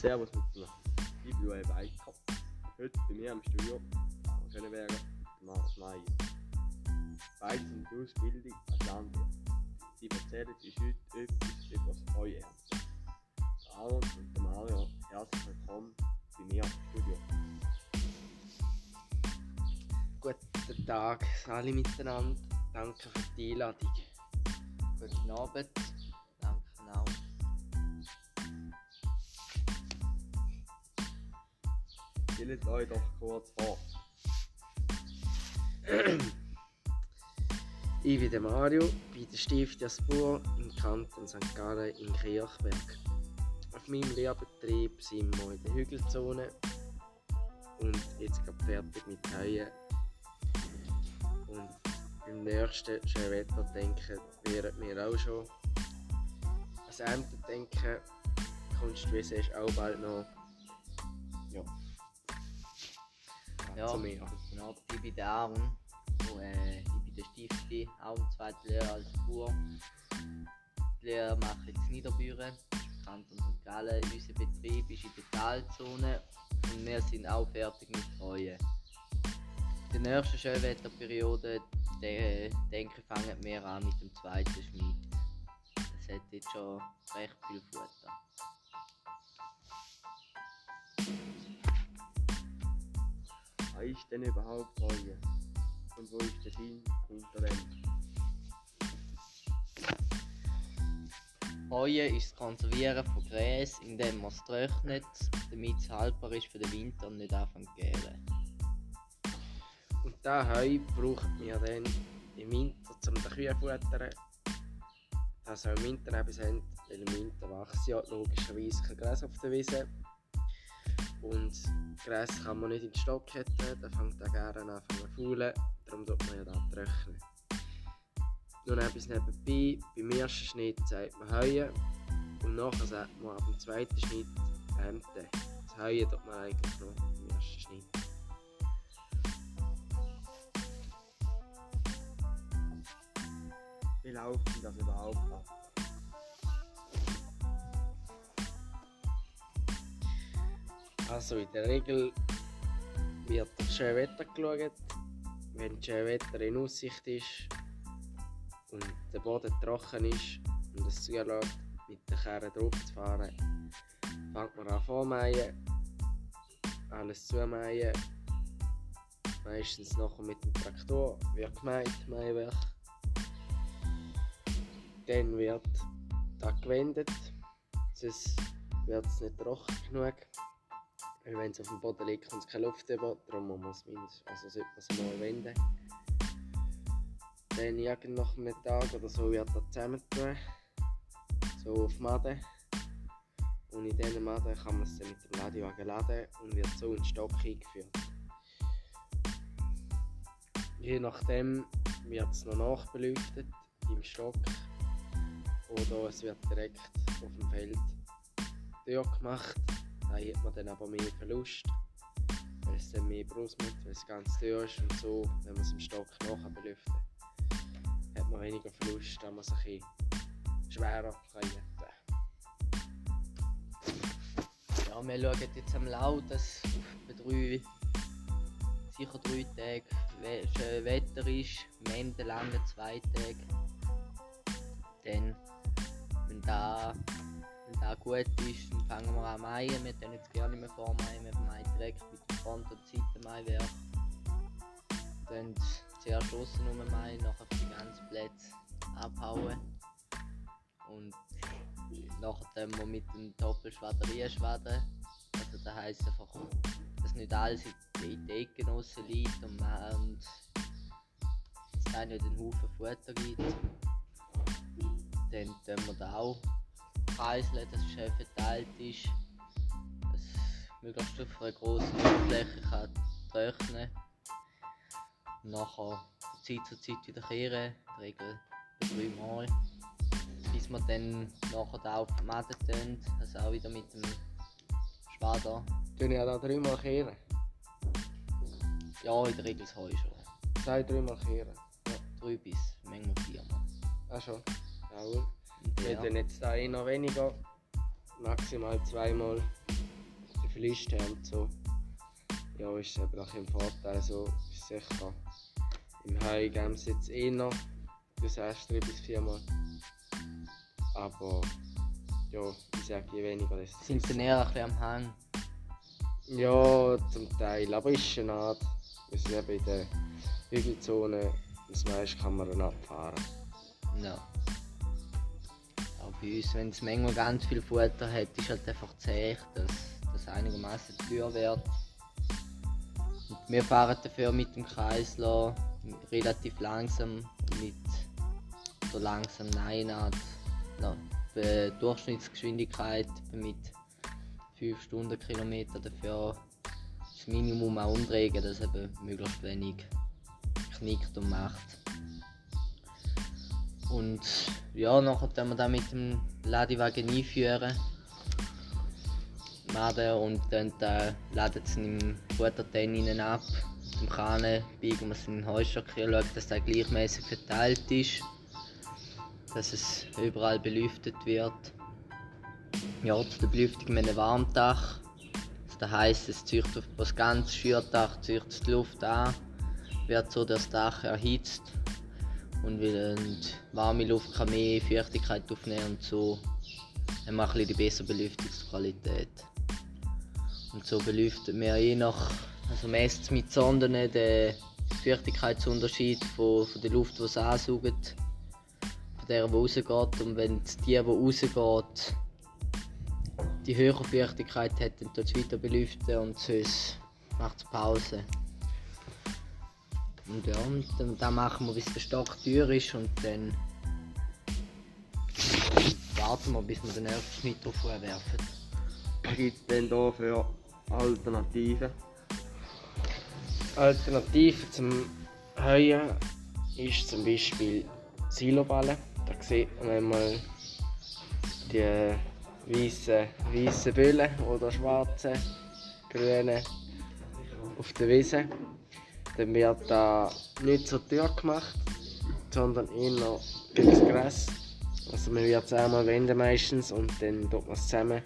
Servus miteinander. Ich bin Joel Weicker. Heute bei mir im Studio am Schöneberger, Markus Meier. Beide sind in Ausbildung als Landwirt. Sie erzählen uns heute etwas über das Heuernte. Aaron und der Mario, herzlich willkommen bei mir im Studio. Guten Tag alle miteinander. Danke für die Einladung. Guten Abend. Stellt euch doch kurz vor. Ich bin der Mario, bei der Stift im Kanton St. Gallen in Kirchberg. Auf meinem Lehrbetrieb sind wir in der Hügelzone und jetzt gerade fertig mit Heuen. Und beim nächsten schönen Wetter denken, wären wir auch schon ans Ernte denken. Kunstwiese ist auch bald noch. Ja. Ja. Zu mir. Guten Abend, ich bin der Aaron. Und, äh, ich bin der Stifti, auch im zweiten Lehrer als Bauer. Die Lehre mache ich in Niederbüren, Kanton St. Gallen. Unser Betrieb ist in der Talzone und wir sind auch fertig mit Treuen. In der nächsten Schönwetterperiode de denke ich, fangen wir an mit dem zweiten Schnitt. Es hat jetzt schon recht viel Futter. Was ist denn überhaupt Heue? Und wo ist der Sinn hinter dem? Heue ist das Konservieren von Gräs, indem man es trocknet, damit es haltbar ist für den Winter und nicht anfängt zu gären. Und das Heu braucht wir dann im Winter zum den Kühe zu futtern. Das auch im Winter haben, weil im Winter wächst ja logischerweise kein Gras auf der Wiese. Und Gras kann man nicht in den Stock hätten, dann fängt er gerne an zu faulen, darum tut man ja da trocknen. Nun etwas nebenbei, beim ersten Schnitt sagt man Heuen und nachher sagt man ab dem zweiten Schnitt Ernte. Das Heuen tut man eigentlich noch im ersten Schnitt. Wie läuft denn das überhaupt ab? Also in der Regel wird auf schön Wetter geschaut. Wenn schön Wetter in Aussicht ist und der Boden trocken ist und es zulässt, mit der Kerne drauf zu fahren, fängt man an vormähen, alles zumähen. Meistens nachher mit dem Traktor wird gemäht, Mähwerk. Dann wird da gewendet, sonst wird es nicht trocken genug. Weil wenn es auf dem Boden liegt, kommt es keine Luft über, darum muss man es mindestens, also man es mal wenden. Dann irgend nach einem Tag oder so wird das zusammentun, so auf Maden. Und in diesen Maden kann man es dann mit dem Ladewagen laden und wird so in den Stock eingeführt. Je nachdem wird es noch nachbeleuchtet im Stock oder es wird direkt auf dem Feld Tür gemacht. Da hat man dann aber mehr Verlust, weil es dann mehr Brust mit, weil es ganz teuer ist und so, wenn man es im Stock nachher belüftet, hat man weniger Verlust, da man es ein bisschen schwerer jetten. Ja, wir schauen jetzt am Lau, dass auf drei, sicher drei Tage we schön Wetter ist, am Ende lange zwei Tage. Dann, wenn da, wenn da gut ist, dann fangen wir an Maien. Wir tun jetzt gerne mehr vormaien, wir meien direkt mit dem Front- und Seitenmaiwerk. Dann zuerst aussen rum Maien, nachher die ganzen Plätze abhauen. Und nachher dann wir mit dem Doppelschwaderien schwadern. Also das heisst einfach, dass nicht alles in die raus liegt und, und es dann nicht einen Haufen Futter gibt. Dann tun wir da auch kreiseln, dass es schön verteilt ist. Dass möglichst auf einer grossen Fläche kann trocknen Und nachher von Zeit zu Zeit wieder kehren, in der Regel dreimal. Bis wir dann nachher da auf die Maden tun, also auch wieder mit dem Schwader. Tun ja da dreimal kehren. Ja, in der Regel das Heu schon. Zwei, dreimal kehren. Ja, drei bis manchmal viermal. Ah schon. Jawohl. Wir ja, jetzt da noch weniger. Maximal zweimal. verlischt haben und so, ja, ist eben auch ein Vorteil. So ist sicher im geben sie jetzt eh noch, du sagst drei bis viermal. Aber ja, ich sage je weniger, desto Sind sie näher ein bisschen am Hang? Ja, zum Teil, aber ist schon Art. Es ist eben in der Hügelzone, das meiste kann man dann abfahren. Ja. Uns, wenn es manchmal ganz viel Futter hat, ist halt einfach zäh, dass das einigermaßen teuer wird. Und wir fahren dafür mit dem Kreislauf relativ langsam, mit so langsam nein, die Durchschnittsgeschwindigkeit mit 5 Stundenkilometer dafür das Minimum auch umdrehen, dass eben möglichst wenig knickt und macht. Und ja, nachher dann wir dann mit dem Ladewagen einführen. Laden und dann äh, laden sie im Futtertank ab. Im Kahn biegen wir es in den Heustock schauen, dass der gleichmäßig verteilt ist. Dass es überall belüftet wird. Ja, zu der Belüftung mit einem Warmdach. Das heisst, es zieht auf das ganze Schürdach zieht die Luft an, wird so das Dach erhitzt und die warme Luft kann mehr Feuchtigkeit aufnehmen und so haben wir ein die bessere Belüftungsqualität. Und so belüftet wir je nach, also meistens mit Sonden den Feuchtigkeitsunterschied von, von der Luft, die es ansaugt, von der, die rausgeht. Und wenn die, die rausgeht, die höhere Feuchtigkeit hat, dann tut es weiter belüften und sonst macht es Pause. Und ja, und dann, dann machen wir, bis der Stock teuer ist und dann warten wir, bis wir den ersten Schnitt drauf werfen. Was gibt es denn da für Alternativen? Alternative zum Heuen ist zum Beispiel Siloballen. Da sieht man einmal die weißen, weißen Büllen oder schwarzen, grünen auf der Wiese. Dann wird da nicht so teuer gemacht, sondern eher gegen das Gras. Also man wird es einmal wenden meistens und dann tut man es zusammen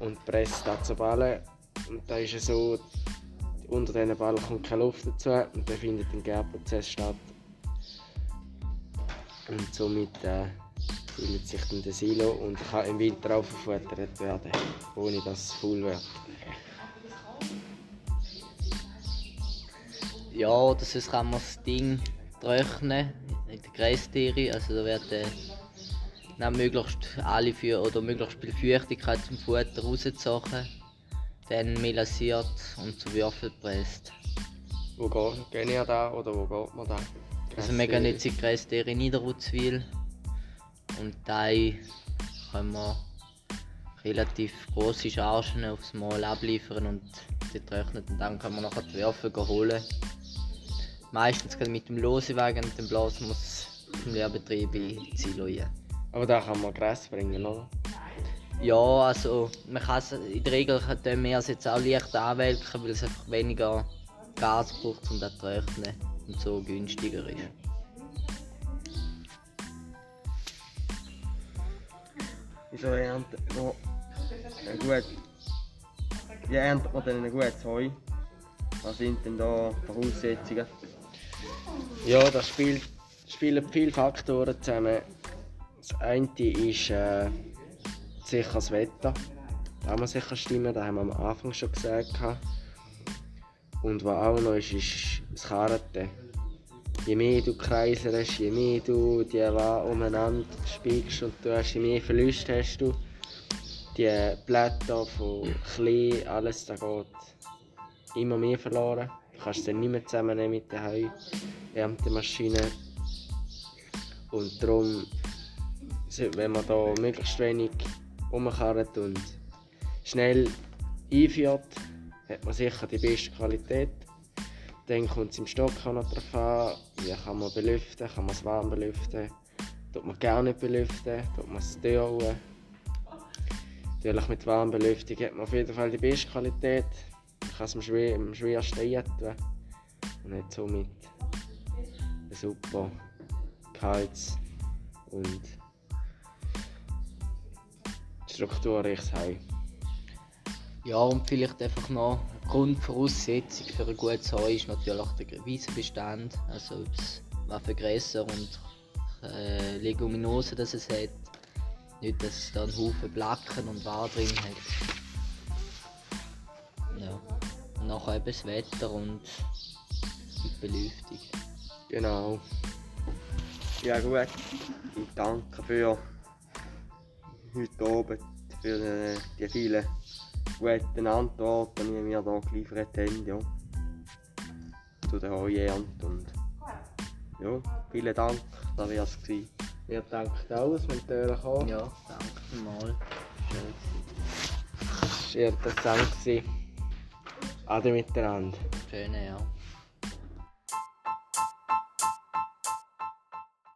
und presst da zu Ballen. Und da ist es so, unter diesen Ballen kommt keine Luft dazu und dann findet ein Gärprozess statt. Und somit äh, bildet sich dann der Silo und kann im Winter auch verfuttert werden, ohne dass es faul wird. Ja, oder sonst kann man das Ding trocknen in der Grästiere. Also da werden dann möglichst alle für oder möglichst viel Feuchtigkeit zum Futter rausgezogen, dann melasiert und zu Würfel gepresst. Wo geht, gehen ihr da oder wo geht man da? Also wir gehen jetzt in die Grästiere in Niederutzwil und da können wir relativ große Chargen aufs Mal abliefern und die trocknen und dann können wir nachher die Würfel holen. Meistens geht mit dem Losewagen und dann blasen es im Lehrbetrieb die rein. Aber da kann man Gras bringen, oder? Ja, also man kann es in der Regel können wir es jetzt auch leicht anwelken, weil es einfach weniger Gas braucht um das zu trocknen und so günstiger ist. Wieso erntet man ein gut, wie erntet man denn ein gutes Heu? Was sind denn da Voraussetzungen? Ja, da spielt, spielen viele Faktoren zusammen. Das eine ist äh, sicher das Wetter. Da muss sicher stimmen, das haben wir am Anfang schon gesagt. Und was auch noch ist, ist das Karten. Je mehr du kreiselst, je mehr du die Ware umeinander spiegst und du hast, je mehr Verluste hast du. Die Blätter von Klee, alles, da geht immer mehr verloren. Du kannst es dann nicht mehr zusammennehmen mit der Heuerntemaschine. Und darum, wenn man da möglichst wenig umkarrt und schnell einführt, hat man sicher die beste Qualität. Dann kommt es im Stock auch noch darauf an, wie kann man belüften, kann man es warm belüften, tut man gar nicht belüften, tut man es teuer Natürlich mit Warmbelüftung hat man auf jeden Fall die beste Qualität. Man kann es am, schwer, am schwersten eintun und hat somit super kaltes und strukturreiches Heu. Ja, und vielleicht einfach noch eine Grundvoraussetzung für ein gutes Heu ist natürlich der Wiesenbestand. Also was für Gräser und äh, Leguminosen das es hat. Nicht, dass es da einen Haufen Blacken und War drin hat. Ja. Und nachher eben das Wetter und die Belüftung. Genau. Ja gut, ich danke für heute Abend, für äh, die vielen guten Antworten, die mir hier geliefert habt. Ja. Zu der Heuernte und ja, vielen Dank, das wäre es gewesen. Wir danken dass wir natürlich kommen. Ja, danke mal. Schön gewesen. Es war interessant. gewesen. Ade miteinander. Schöne, ja.